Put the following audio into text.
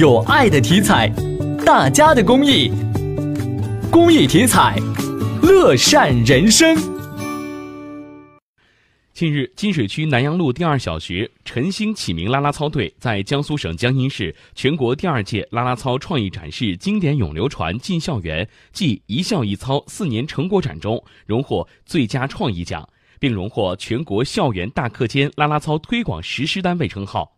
有爱的体彩，大家的公益，公益体彩，乐善人生。近日，金水区南阳路第二小学晨星启明啦啦操队在江苏省江阴市全国第二届啦啦操创意展示经典永流传进校园暨一校一操四年成果展中荣获最佳创意奖，并荣获全国校园大课间啦啦操推广实施单位称号。